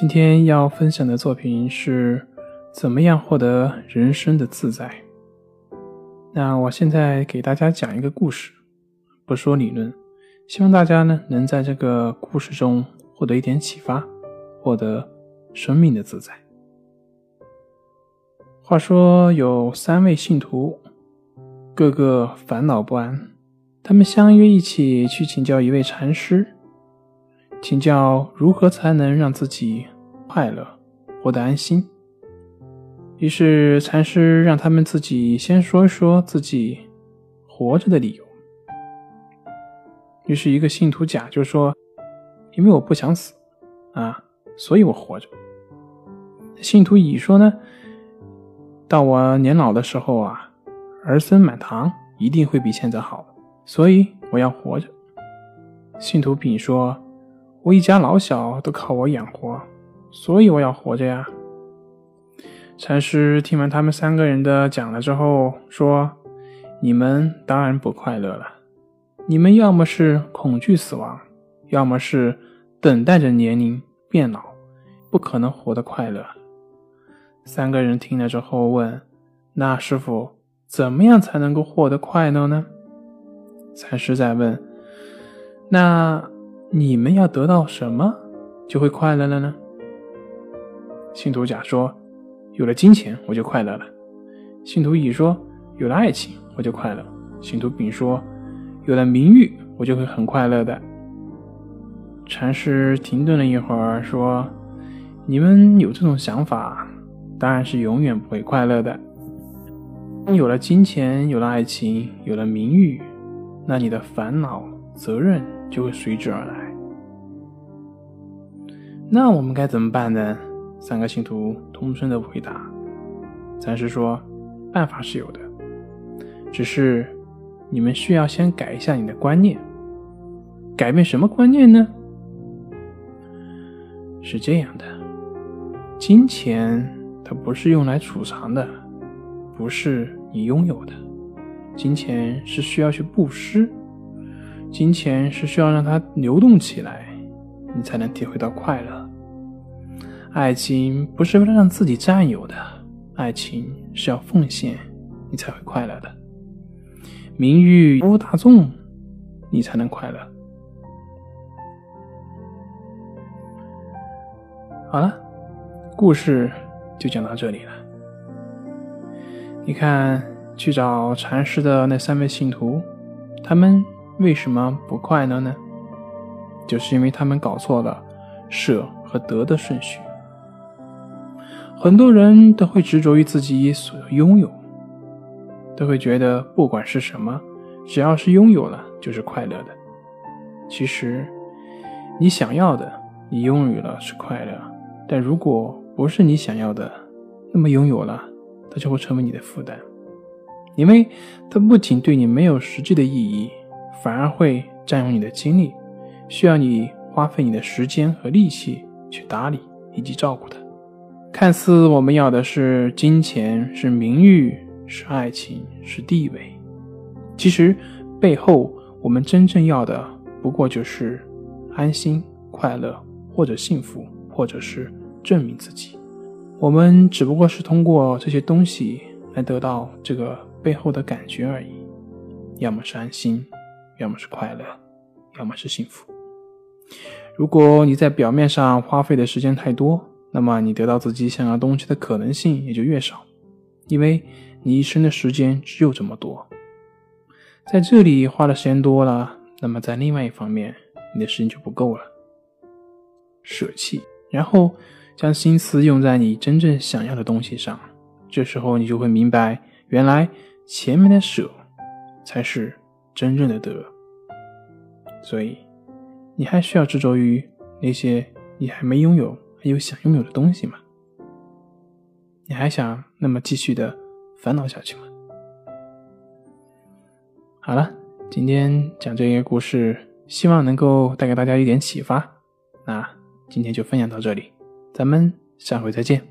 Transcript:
今天要分享的作品是怎么样获得人生的自在。那我现在给大家讲一个故事，不说理论，希望大家呢能在这个故事中获得一点启发，获得生命的自在。话说有三位信徒，个个烦恼不安，他们相约一起去请教一位禅师。请教如何才能让自己快乐、活得安心。于是禅师让他们自己先说一说自己活着的理由。于是，一个信徒甲就说：“因为我不想死啊，所以我活着。”信徒乙说：“呢，到我年老的时候啊，儿孙满堂，一定会比现在好，所以我要活着。”信徒丙说。我一家老小都靠我养活，所以我要活着呀。禅师听完他们三个人的讲了之后，说：“你们当然不快乐了。你们要么是恐惧死亡，要么是等待着年龄变老，不可能活得快乐。”三个人听了之后问：“那师傅，怎么样才能够获得快乐呢？”禅师在问：“那？”你们要得到什么，就会快乐了呢？信徒甲说：“有了金钱，我就快乐了。”信徒乙说：“有了爱情，我就快乐。”信徒丙说：“有了名誉，我就会很快乐的。”禅师停顿了一会儿，说：“你们有这种想法，当然是永远不会快乐的。有了金钱，有了爱情，有了名誉，那你的烦恼、责任就会随之而来。”那我们该怎么办呢？三个信徒同声的回答。禅师说：“办法是有的，只是你们需要先改一下你的观念。改变什么观念呢？是这样的，金钱它不是用来储藏的，不是你拥有的。金钱是需要去布施，金钱是需要让它流动起来。”你才能体会到快乐。爱情不是为了让自己占有的，爱情是要奉献，你才会快乐的。名誉服务大众，你才能快乐。好了，故事就讲到这里了。你看，去找禅师的那三位信徒，他们为什么不快乐呢？就是因为他们搞错了舍和得的顺序。很多人都会执着于自己所拥有，都会觉得不管是什么，只要是拥有了就是快乐的。其实，你想要的，你拥有了是快乐；但如果不是你想要的，那么拥有了，它就会成为你的负担，因为它不仅对你没有实际的意义，反而会占用你的精力。需要你花费你的时间和力气去打理以及照顾它。看似我们要的是金钱、是名誉、是爱情、是地位，其实背后我们真正要的不过就是安心、快乐，或者幸福，或者是证明自己。我们只不过是通过这些东西来得到这个背后的感觉而已，要么是安心，要么是快乐，要么是幸福。如果你在表面上花费的时间太多，那么你得到自己想要东西的可能性也就越少，因为你一生的时间只有这么多。在这里花的时间多了，那么在另外一方面，你的时间就不够了。舍弃，然后将心思用在你真正想要的东西上，这时候你就会明白，原来前面的舍才是真正的得。所以。你还需要执着于那些你还没拥有、有想拥有的东西吗？你还想那么继续的烦恼下去吗？好了，今天讲这些故事，希望能够带给大家一点启发。那今天就分享到这里，咱们下回再见。